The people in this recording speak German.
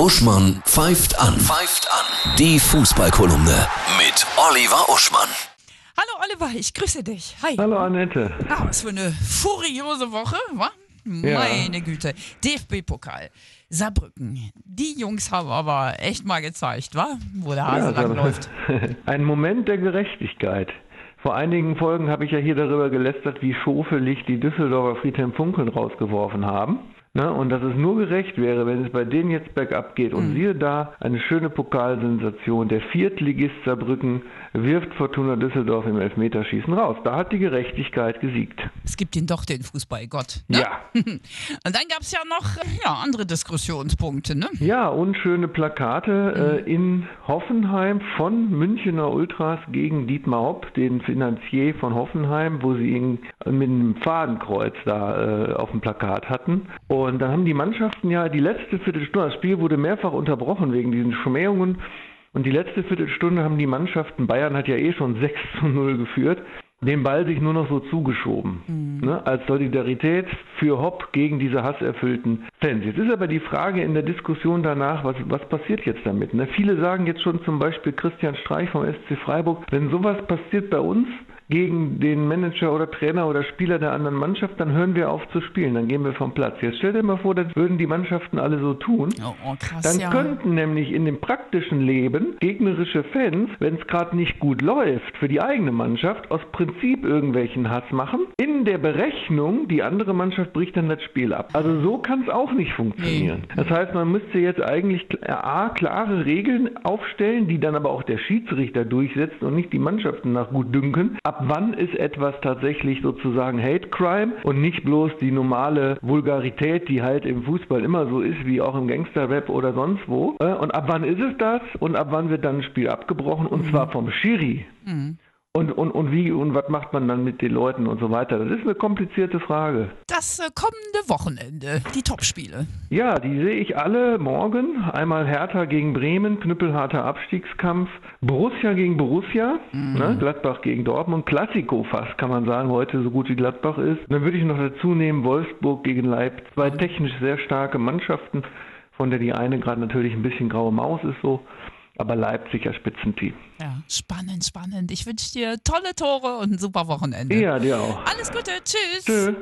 Uschmann pfeift an. Pfeift an. Die Fußballkolumne mit Oliver Uschmann. Hallo Oliver, ich grüße dich. Hi. Hallo Annette. Ah, was für eine furiose Woche, wa? Ja. Meine Güte. DFB-Pokal. Saarbrücken. Die Jungs haben aber echt mal gezeigt, wa? Wo der Hase Ja, läuft. Ein Moment der Gerechtigkeit. Vor einigen Folgen habe ich ja hier darüber gelästert, wie schofelig die Düsseldorfer Friedhelm Funkeln rausgeworfen haben. Ne? Und dass es nur gerecht wäre, wenn es bei denen jetzt bergab geht. Mhm. Und siehe da, eine schöne Pokalsensation. Der Viertligist Saarbrücken wirft Fortuna Düsseldorf im Elfmeterschießen raus. Da hat die Gerechtigkeit gesiegt. Es gibt ihn doch, den Fußballgott. Ne? Ja. Und dann gab es ja noch ja, andere Diskussionspunkte, ne? Ja, unschöne Plakate äh, in Hoffenheim von Münchener Ultras gegen Dietmar Hopp, den Finanzier von Hoffenheim, wo sie ihn mit einem Fadenkreuz da äh, auf dem Plakat hatten. Und dann haben die Mannschaften ja die letzte Viertelstunde, das Spiel wurde mehrfach unterbrochen wegen diesen Schmähungen. Und die letzte Viertelstunde haben die Mannschaften, Bayern hat ja eh schon 6 zu 0 geführt, den Ball sich nur noch so zugeschoben. Ne, als Solidarität für Hopp gegen diese hasserfüllten Fans. Jetzt ist aber die Frage in der Diskussion danach, was, was passiert jetzt damit? Ne? Viele sagen jetzt schon zum Beispiel Christian Streich vom SC Freiburg, wenn sowas passiert bei uns, gegen den Manager oder Trainer oder Spieler der anderen Mannschaft, dann hören wir auf zu spielen, dann gehen wir vom Platz. Jetzt stell dir mal vor, das würden die Mannschaften alle so tun. Oh, oh krass, Dann ja. könnten nämlich in dem praktischen Leben gegnerische Fans, wenn es gerade nicht gut läuft für die eigene Mannschaft, aus Prinzip irgendwelchen Hass machen. In der Berechnung, die andere Mannschaft bricht dann das Spiel ab. Also so kann es auch nicht funktionieren. Das heißt, man müsste jetzt eigentlich äh, A, klare Regeln aufstellen, die dann aber auch der Schiedsrichter durchsetzt und nicht die Mannschaften nach gut dünken. Ab wann ist etwas tatsächlich sozusagen Hate Crime und nicht bloß die normale Vulgarität, die halt im Fußball immer so ist, wie auch im Gangsterrap oder sonst wo. Äh, Und ab wann ist es das? Und ab wann wird dann ein Spiel abgebrochen? Und zwar vom Schiri. Und, und, und wie und was macht man dann mit den Leuten und so weiter? Das ist eine komplizierte Frage. Das äh, kommende Wochenende, die Topspiele. Ja, die sehe ich alle morgen. Einmal Hertha gegen Bremen, knüppelharter Abstiegskampf. Borussia gegen Borussia, ne, Gladbach gegen Dortmund. Klassiko fast, kann man sagen, heute so gut wie Gladbach ist. Dann würde ich noch dazu nehmen Wolfsburg gegen Leipzig. Zwei technisch sehr starke Mannschaften, von der die eine gerade natürlich ein bisschen graue Maus ist so. Aber Leipzig ja Spitzenteam. Ja, spannend, spannend. Ich wünsche dir tolle Tore und ein super Wochenende. Ja, dir auch. Alles Gute, tschüss. Tschö.